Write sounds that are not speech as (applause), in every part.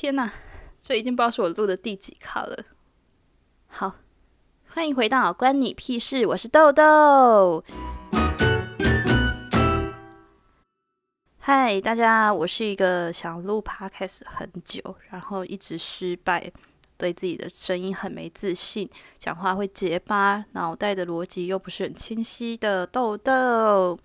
天哪，这已经不知道是我录的第几卡了。好，欢迎回到关你屁事，我是豆豆。嗨，大家，我是一个想录 podcast 很久，然后一直失败，对自己的声音很没自信，讲话会结巴，脑袋的逻辑又不是很清晰的豆豆。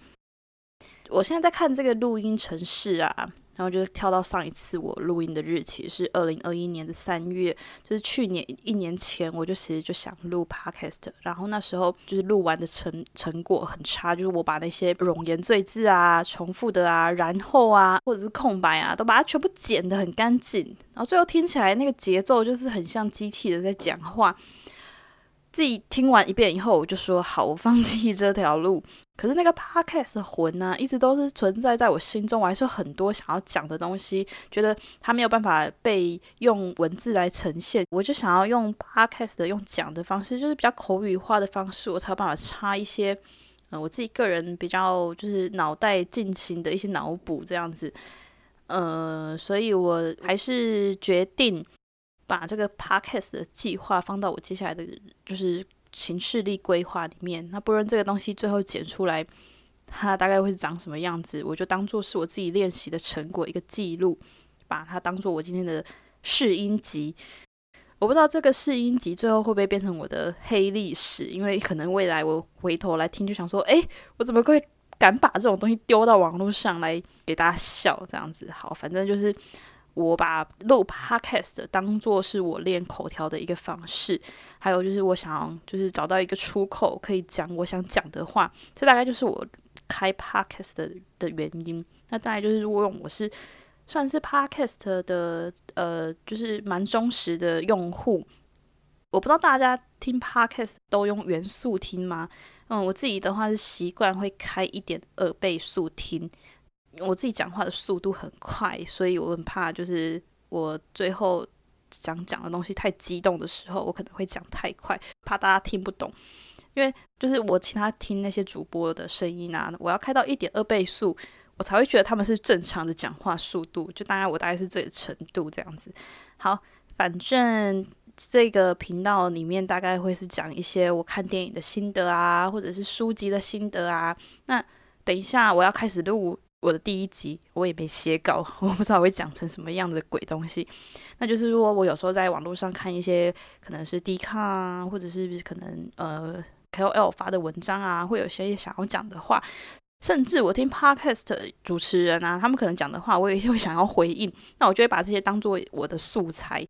我现在在看这个录音程式啊。然后就是跳到上一次我录音的日期是二零二一年的三月，就是去年一年前，我就其实就想录 podcast，然后那时候就是录完的成成果很差，就是我把那些冗言赘字啊、重复的啊、然后啊，或者是空白啊，都把它全部剪得很干净，然后最后听起来那个节奏就是很像机器人在讲话。自己听完一遍以后，我就说好，我放弃这条路。可是那个 podcast 的魂呢，一直都是存在在我心中，我还是有很多想要讲的东西，觉得它没有办法被用文字来呈现，我就想要用 podcast 的用讲的方式，就是比较口语化的方式，我才有办法插一些，嗯，我自己个人比较就是脑袋进行的一些脑补这样子，呃，所以我还是决定。把这个 podcast 的计划放到我接下来的就是行事力规划里面。那不论这个东西最后剪出来，它大概会是长什么样子，我就当做是我自己练习的成果一个记录，把它当做我今天的试音集。我不知道这个试音集最后会不会变成我的黑历史，因为可能未来我回头来听，就想说，哎，我怎么会敢把这种东西丢到网络上来给大家笑这样子？好，反正就是。我把录 podcast 当做是我练口条的一个方式，还有就是我想就是找到一个出口，可以讲我想讲的话，这大概就是我开 podcast 的的原因。那大概就是如果我是算是 podcast 的呃，就是蛮忠实的用户。我不知道大家听 podcast 都用元素听吗？嗯，我自己的话是习惯会开一点二倍速听。我自己讲话的速度很快，所以我很怕，就是我最后讲讲的东西太激动的时候，我可能会讲太快，怕大家听不懂。因为就是我其他听那些主播的声音啊，我要开到一点二倍速，我才会觉得他们是正常的讲话速度。就大概我大概是这个程度这样子。好，反正这个频道里面大概会是讲一些我看电影的心得啊，或者是书籍的心得啊。那等一下我要开始录。我的第一集我也没写稿，(laughs) 我不知道会讲成什么样的鬼东西。那就是说我有时候在网络上看一些可能是 D 卡啊，或者是可能呃 KOL 发的文章啊，会有些想要讲的话，甚至我听 Podcast 主持人啊，他们可能讲的话，我也会想要回应。那我就会把这些当做我的素材，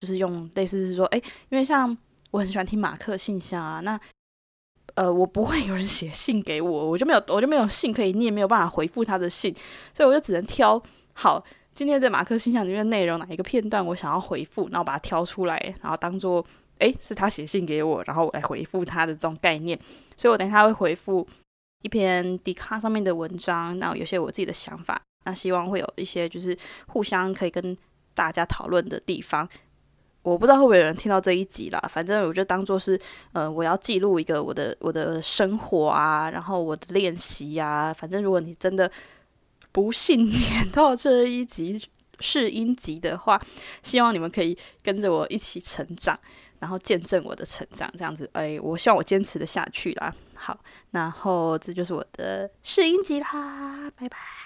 就是用类似是说，哎，因为像我很喜欢听马克信箱啊，那。呃，我不会有人写信给我，我就没有，我就没有信可以念，没有办法回复他的信，所以我就只能挑好今天在马克信箱里面内容哪一个片段我想要回复，然后把它挑出来，然后当做诶是他写信给我，然后我来回复他的这种概念。所以我等一下会回复一篇迪卡上面的文章，然后有些我自己的想法，那希望会有一些就是互相可以跟大家讨论的地方。我不知道会不会有人听到这一集啦，反正我就当做是，呃，我要记录一个我的我的生活啊，然后我的练习呀。反正如果你真的不幸点 (laughs) 到这一集试音集的话，希望你们可以跟着我一起成长，然后见证我的成长，这样子，哎，我希望我坚持的下去啦。好，然后这就是我的试音集啦，拜拜。